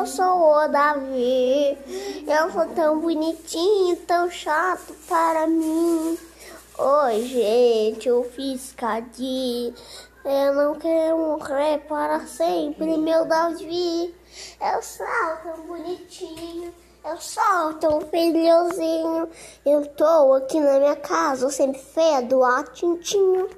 eu sou o Davi. Eu sou tão bonitinho, tão chato para mim. Oi, gente, eu fiz cadinho. Eu não quero morrer para sempre, meu Davi. Eu sou tão bonitinho. Eu sou tão filhozinho. Eu tô aqui na minha casa, eu sempre fedo a tintinho.